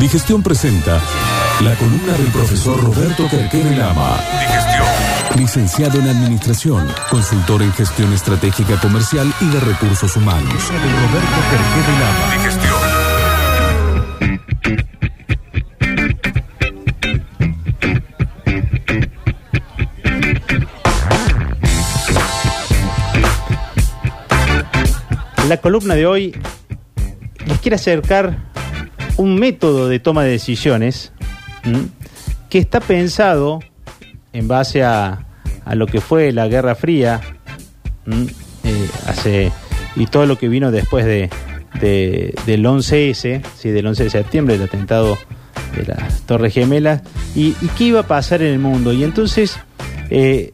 Digestión presenta la columna del profesor Roberto Querquere Lama. Digestión. Licenciado en Administración, consultor en Gestión Estratégica Comercial y de Recursos Humanos. Roberto Lama. Digestión. La columna de hoy les quiere acercar un método de toma de decisiones que está pensado en base a, a lo que fue la Guerra Fría. Eh, hace, y todo lo que vino después de, de- del 11S, sí, del 11 de septiembre, del atentado de las Torres Gemelas, y, y qué iba a pasar en el mundo. Y entonces, eh,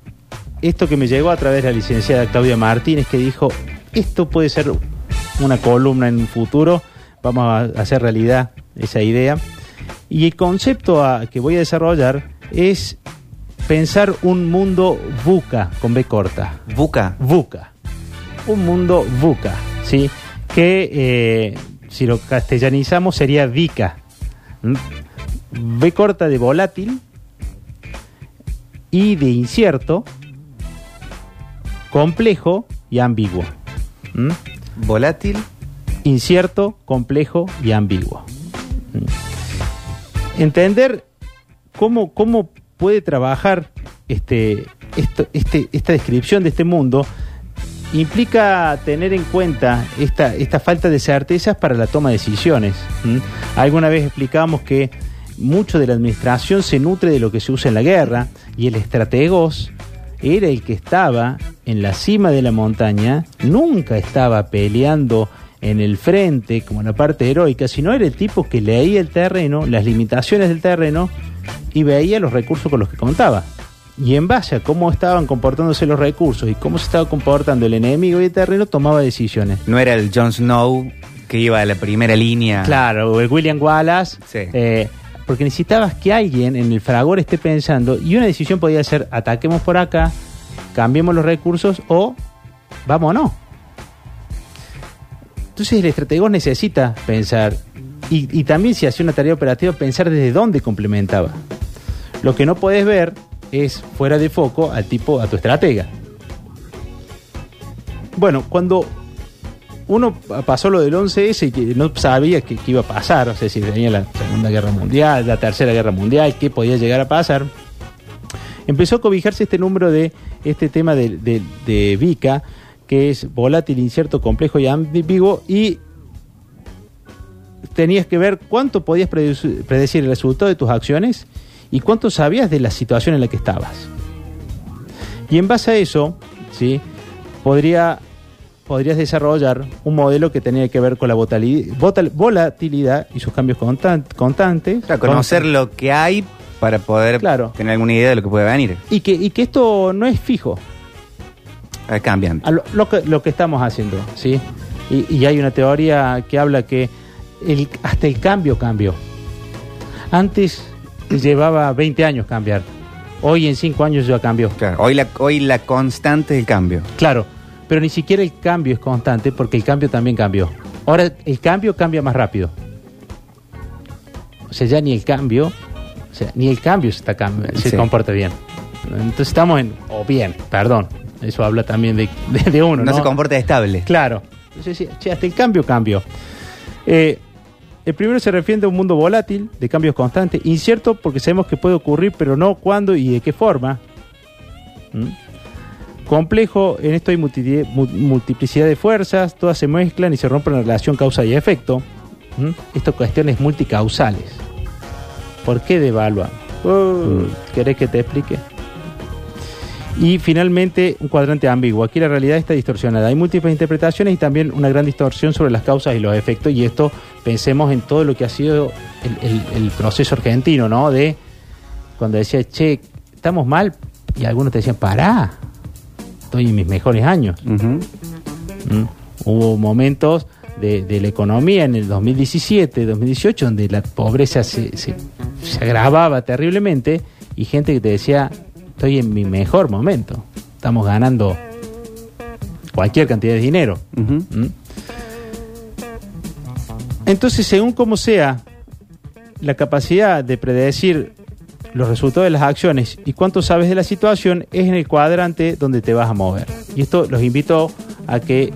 esto que me llegó a través de la licenciada Claudia Martínez, que dijo, esto puede ser una columna en un futuro, vamos a hacer realidad esa idea. Y el concepto a- que voy a desarrollar es pensar un mundo VUCA, con B corta. Buca. VUCA. Un mundo VUCA, ¿sí? Que eh, si lo castellanizamos sería VICA. ¿m? V corta de volátil y de incierto, complejo y ambiguo. ¿m? Volátil. incierto, complejo y ambiguo. Entender cómo, cómo puede trabajar este, esto- este- esta descripción de este mundo implica tener en cuenta esta, esta falta de certezas para la toma de decisiones. Alguna vez explicamos que mucho de la administración se nutre de lo que se usa en la guerra y el estrategos era el que estaba en la cima de la montaña, nunca estaba peleando en el frente como en la parte heroica, sino era el tipo que leía el terreno, las limitaciones del terreno y veía los recursos con los que contaba. Y en base a cómo estaban comportándose los recursos y cómo se estaba comportando el enemigo y el terreno, tomaba decisiones. No era el Jon Snow que iba a la primera línea. Claro, o el William Wallace. Sí. eh, porque necesitabas que alguien en el fragor esté pensando y una decisión podía ser ataquemos por acá, cambiemos los recursos o vámonos. Entonces el estratego necesita pensar y, y también si hacía una tarea operativa pensar desde dónde complementaba. Lo que no puedes ver es fuera de foco al tipo, a tu estratega. Bueno, cuando uno pasó lo del 11S y que no sabía qué iba a pasar, o sea, si venía la Segunda Guerra Mundial, la Tercera Guerra Mundial, qué podía llegar a pasar, empezó a cobijarse este número de este tema de, de, de VICA, que es volátil, incierto, complejo y ambiguo, y tenías que ver cuánto podías predecir, el resultado de tus acciones y cuánto sabías de la situación en la que estabas. Y en base a eso, ¿sí? Podría, podrías desarrollar un modelo que tenía que ver con la volatilidad y sus cambios constan- constantes. Para conocer lo que hay para poder Claro. tener alguna idea de lo que puede venir. Y que, y que esto no es fijo. Es cambiante. a lo, lo que, lo que estamos haciendo, ¿sí? Y, y hay una teoría que habla que el, hasta el cambio cambió. Antes llevaba 20 años cambiar. Hoy en 5 años ya cambió. Claro, hoy, la, hoy la constante es el cambio. Claro, pero ni siquiera el cambio es constante porque el cambio también cambió. Ahora el cambio cambia más rápido. O sea, ya ni el cambio, o sea, ni el cambio se, está se Sí. comporta bien. Entonces estamos en, o bien, perdón, eso habla también de, de- de uno. No, No, se comporta estable. Claro. Entonces, che, hasta el cambio cambió. Eh, el primero se refiere a un mundo volátil, de cambios constantes, incierto porque sabemos que puede ocurrir, pero no cuándo y de qué forma. ¿Mm? Complejo, en esto hay multi- mu- multiplicidad de fuerzas, todas se mezclan y se rompen en relación causa y efecto. ¿Mm? Estas cuestiones multicausales. ¿Por qué devaluan? Uh, ¿Querés que te explique? Y finalmente, un cuadrante ambiguo. Aquí la realidad está distorsionada. Hay múltiples interpretaciones y también una gran distorsión sobre las causas y los efectos. Y esto, pensemos en todo lo que ha sido el, el- el proceso argentino, ¿no? De cuando decía, che, estamos mal. Y algunos te decían, pará, estoy en mis mejores años. ¿Mm? Hubo momentos de, de la economía en el 2017, 2018, donde la pobreza se, se- se agravaba terriblemente y gente que te decía, estoy en mi mejor momento, estamos ganando cualquier cantidad de dinero. ¿Mm? Entonces, según como sea la capacidad de predecir los resultados de las acciones y cuánto sabes de la situación es en el cuadrante donde te vas a mover. Y esto los invito a que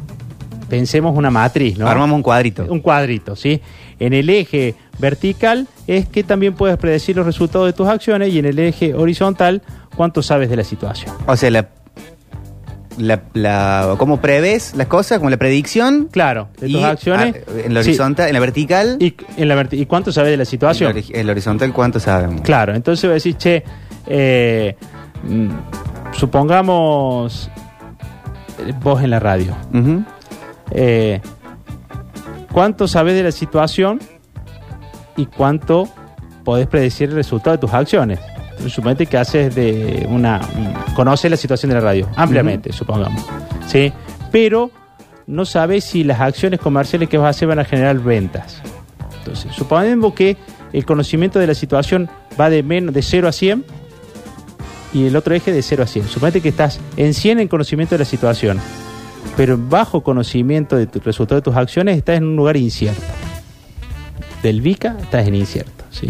pensemos una matriz, ¿no? Armamos un cuadrito. Un cuadrito, ¿sí? En el eje vertical es que también puedes predecir los resultados de tus acciones y en el eje horizontal cuánto sabes de la situación. O sea, la, la, la- ¿cómo prevés las cosas? Como la predicción. Claro, de tus y, acciones. ah, en la Sí. horizontal, en la vertical. Y, en la verti- ¿y cuánto sabes de la situación? En la horizontal, ¿cuánto sabemos? Claro, entonces voy a decir, che, eh, mm, supongamos eh, vos en la radio. Eh, ¿Cuánto sabes de la situación y cuánto podés predecir el resultado de tus acciones? Suponete que haces de una. un- conoces la situación de la radio, ampliamente, supongamos. ¿Sí? Pero no sabes si las acciones comerciales que vas a hacer van a generar ventas. Entonces, supongamos que el conocimiento de la situación va de, menos, de 0 a 100 y el otro eje de 0 a 100. Suponete que estás en 100 en conocimiento de la situación, pero bajo conocimiento de tu resultado de tus acciones estás en un lugar incierto. Del VICA estás en incierto. ¿sí?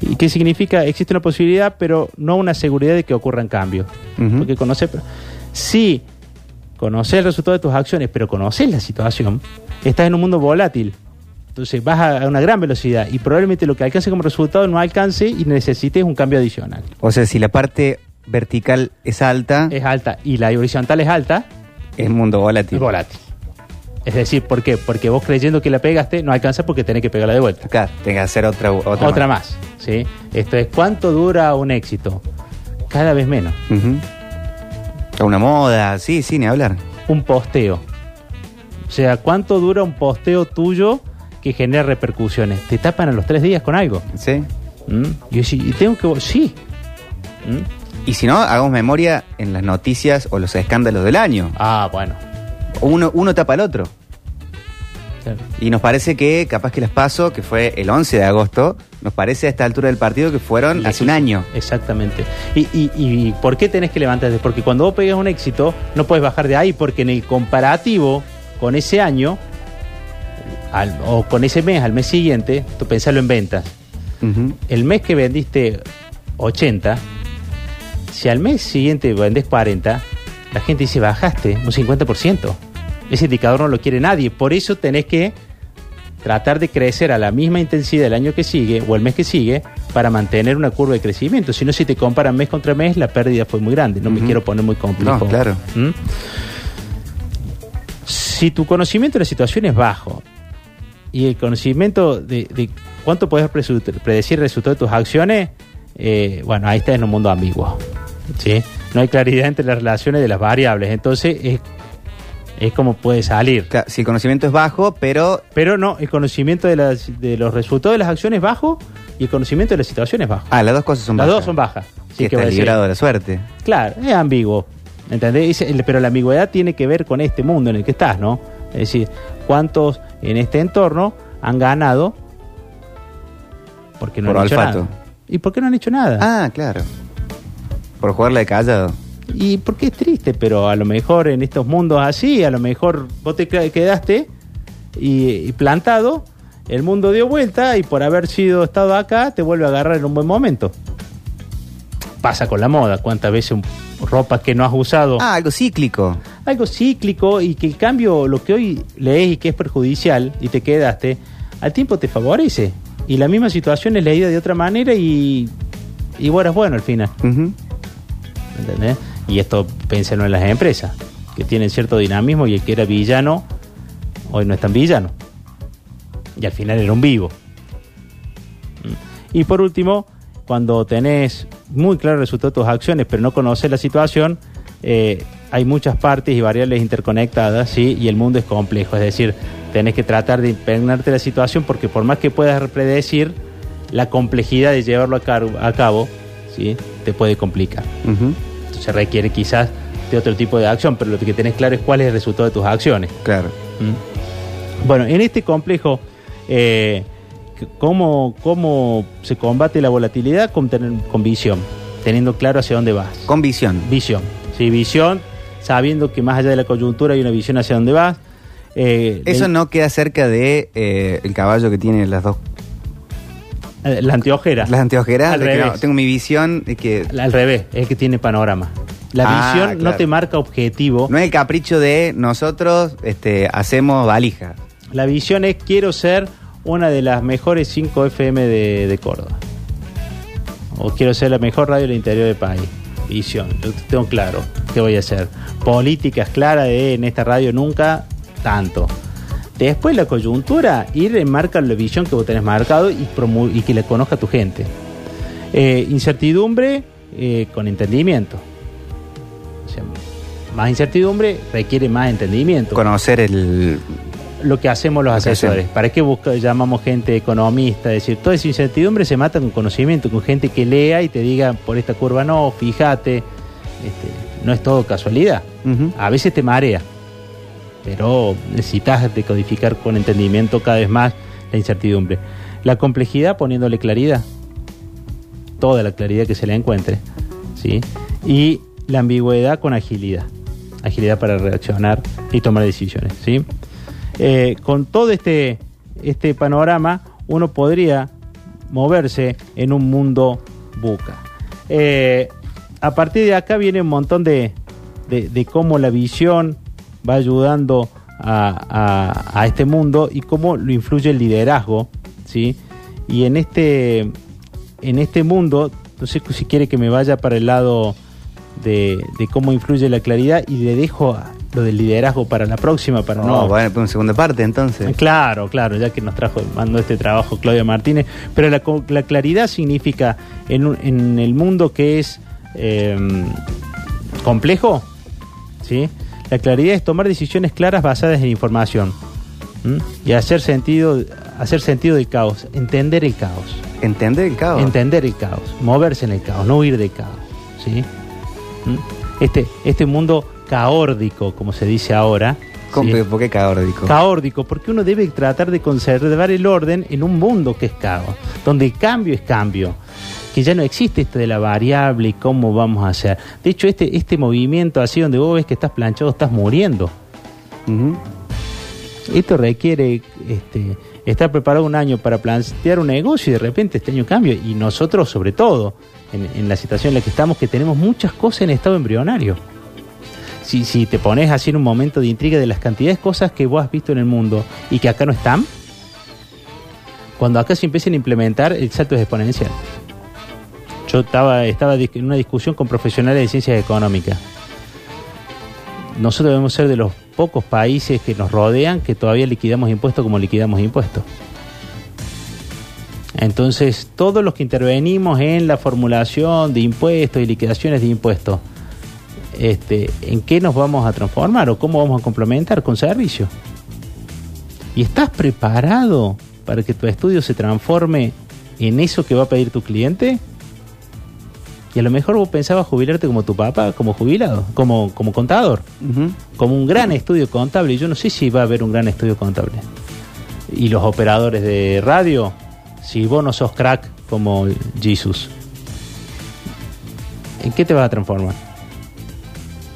¿Y qué significa? Existe una posibilidad, pero no una seguridad de que ocurran cambios. Ujú. Porque conoces, pero si conoces el resultado de tus acciones, pero conoces la situación, estás en un mundo volátil. Entonces vas a una gran velocidad y probablemente lo que alcance como resultado no alcance y necesites un cambio adicional. O sea, si la parte vertical es alta, Es alta y la horizontal es alta, es mundo volátil. es volátil. Es decir, ¿por qué? Porque vos creyendo que la pegaste no alcanza porque tenés que pegarla de vuelta. Acá, tenga que hacer otra, otra, Otra, más. ¿Sí? Esto es, ¿cuánto dura un éxito? Cada vez menos. Ujú. A Una moda, sí, sí, ni hablar. Un posteo. O sea, ¿cuánto dura un posteo tuyo que genera repercusiones? Te tapan a los tres días con algo. ¿Sí? ¿Mm? Y y tengo que... Sí. ¿Mm? Y si no, hagamos memoria en las noticias o los escándalos del año. Ah, bueno. Uno, uno tapa al otro. Claro. Y nos parece que, capaz que las paso, que fue el 11 de agosto, nos parece a esta altura del partido que fueron hace un año. Exactamente. Y, y, y por qué tenés que levantarte? Porque cuando vos pegas un éxito, no puedes bajar de ahí, porque en el comparativo con ese año, al- o con ese mes, al mes siguiente, tú pensalo en ventas. El mes que vendiste 80, si al mes siguiente vendés 40, la gente dice bajaste un 50%. Ese indicador no lo quiere nadie. Por eso tenés que tratar de crecer a la misma intensidad el año que sigue o el mes que sigue para mantener una curva de crecimiento. Si no, si te comparan mes contra mes, la pérdida fue muy grande. No me quiero poner muy complejo. No, claro. ¿Mm? Si tu conocimiento de la situación es bajo y el conocimiento de, de cuánto puedes predecir el resultado de tus acciones, eh, bueno, ahí estás en un mundo ambiguo. ¿sí? No hay claridad entre las relaciones de las variables. Entonces, es, es como puede salir. Claro, Si el conocimiento es bajo, pero Pero no, el conocimiento de, las- de los resultados de las acciones es bajo y el conocimiento de la situación es bajo. Ah, las dos cosas son las bajas. dos son bajas. Sí, que está librado de la suerte. Claro, es ambiguo. ¿Entendés? Pero la ambigüedad tiene que ver con este mundo en el que estás, ¿no? Es decir, ¿cuántos en este entorno han ganado porque no Por han hecho nada? ¿Y por qué no han hecho nada? Ah, claro. Por jugarla de callado. Y porque es triste, pero a lo mejor en estos mundos así, a lo mejor vos te qued- quedaste y, y plantado, el mundo dio vuelta y por haber sido estado acá te vuelve a agarrar en un buen momento. Pasa con la moda, cuántas veces un- ropa que no has usado, Ah, algo cíclico. algo cíclico y que el cambio, lo que hoy lees y que es perjudicial y te quedaste, al tiempo te favorece. Y la misma situación es leída de otra manera y, y bueno, es bueno al final. Ujú. ¿entendés? Y esto pénselo en las empresas, que tienen cierto dinamismo y el que era villano, hoy no es tan villano. Y al final era un vivo. Y por último, cuando tenés muy claro el resultado de tus acciones, pero no conoces la situación, eh, hay muchas partes y variables interconectadas, ¿sí? Y el mundo es complejo. Es decir, tenés que tratar de impregnarte la situación porque por más que puedas predecir, la complejidad de llevarlo a, cabo, ¿sí? Te puede complicar. Entonces requiere quizás de otro tipo de acción, pero lo que tenés claro es cuál es el resultado de tus acciones. Claro. ¿Mm? Bueno, en este complejo, eh, ¿cómo, ¿cómo se combate la volatilidad? Con, tener- con visión, teniendo claro hacia dónde vas. Con visión. Visión, sí, visión, sabiendo que más allá de la coyuntura hay una visión hacia dónde vas. Eh, Eso de- no queda cerca de eh, el caballo que tiene las dos La anteojera. Las anteojeras, Al no, revés. tengo mi visión de que Al revés, es que tiene panorama. La Ah, visión no te marca objetivo. no es el capricho de nosotros este, hacemos valija. La visión es quiero ser una de las mejores 5 FM de, de Córdoba. O quiero ser la mejor radio del interior del país. Visión, yo tengo claro qué voy a hacer. Políticas claras de en esta radio nunca tanto. Después la coyuntura, ir en marca la visión que vos tenés marcado y, que la conozca tu gente. Eh, incertidumbre eh, con entendimiento. O sea, más incertidumbre requiere más entendimiento Conocer el... lo que hacemos los Lo asesores. hacemos. ¿Para qué busca- llamamos gente economista? Es decir, toda esa incertidumbre se mata con conocimiento, con gente que lea y te diga, por esta curva no, fíjate. Este, no es todo casualidad. A veces te marea, pero necesitas decodificar con entendimiento cada vez más la incertidumbre. La complejidad poniéndole claridad, toda la claridad que se le encuentre, ¿sí? Y la ambigüedad con agilidad, agilidad para reaccionar y tomar decisiones, ¿sí? Eh, con todo este, este panorama, uno podría moverse en un mundo buca. Eh, a partir de acá viene un montón de, de- de cómo la visión va ayudando a, a- a este mundo y cómo lo influye el liderazgo, ¿sí? Y en este, en este mundo, no sé si quiere que me vaya para el lado de, de cómo influye la claridad y le dejo lo del liderazgo para la próxima, para No, no, bueno, pues una segunda parte entonces. Claro, claro, ya que nos trajo, mandó este trabajo Claudia Martínez, pero la, la claridad significa en, un- en el mundo que es eh, complejo, ¿sí? La claridad es tomar decisiones claras basadas en información ¿m? y hacer sentido, hacer sentido del caos, entender el caos, Entender el caos. entender el caos, moverse en el caos, no huir del caos, ¿sí? ¿M? Este, este mundo caórdico, como se dice ahora, ¿Cómo- ¿sí? ¿Por qué caórdico? caórdico, porque uno debe tratar de conservar el orden en un mundo que es caos, donde el cambio es cambio, que ya no existe esto de la variable y cómo vamos a hacer. De hecho, este, este movimiento así donde vos ves que estás planchado, estás muriendo. Esto requiere este, estar preparado un año para plantear un negocio y de repente este año cambia. Y nosotros, sobre todo, en, en la situación en la que estamos, que tenemos muchas cosas en estado embrionario. Si, si te pones así en un momento de intriga de las cantidades de cosas que vos has visto en el mundo y que acá no están, cuando acá se empiecen a implementar, el salto es exponencial. Yo estaba, estaba en una discusión con profesionales de ciencias económicas nosotros debemos ser de los pocos países que nos rodean que todavía liquidamos impuestos como liquidamos impuestos. Entonces, todos los que intervenimos en la formulación de impuestos y liquidaciones de impuestos, este, ¿en qué nos vamos a transformar o cómo vamos a complementar con servicios? ¿Y estás preparado para que tu estudio se transforme en eso que va a pedir tu cliente? Y a lo mejor vos pensabas jubilarte como tu papá, como jubilado, como, como contador como un gran estudio contable. y Yo no sé si va a haber un gran estudio contable. Y los operadores de radio, si vos no sos crack como Jesus, ¿en qué te vas a transformar?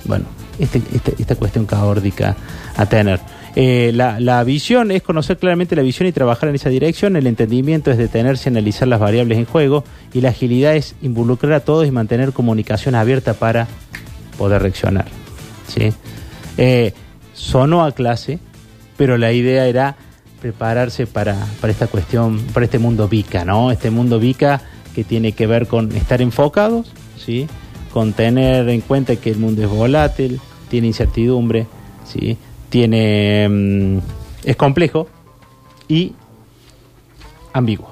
Bueno, este- este- esta cuestión caórdica a tener. Eh, la, la visión es conocer claramente la visión y trabajar en esa dirección. El entendimiento es detenerse y analizar las variables en juego. Y la agilidad es involucrar a todos y mantener comunicación abierta para poder reaccionar. ¿sí? Eh, sonó a clase, pero la idea era prepararse para, para esta cuestión, para este mundo VICA, ¿no? Este mundo VICA que tiene que ver con estar enfocados, ¿sí? Con tener en cuenta que el mundo es volátil, tiene incertidumbre, ¿sí? Tiene... mm, es complejo y ambiguo.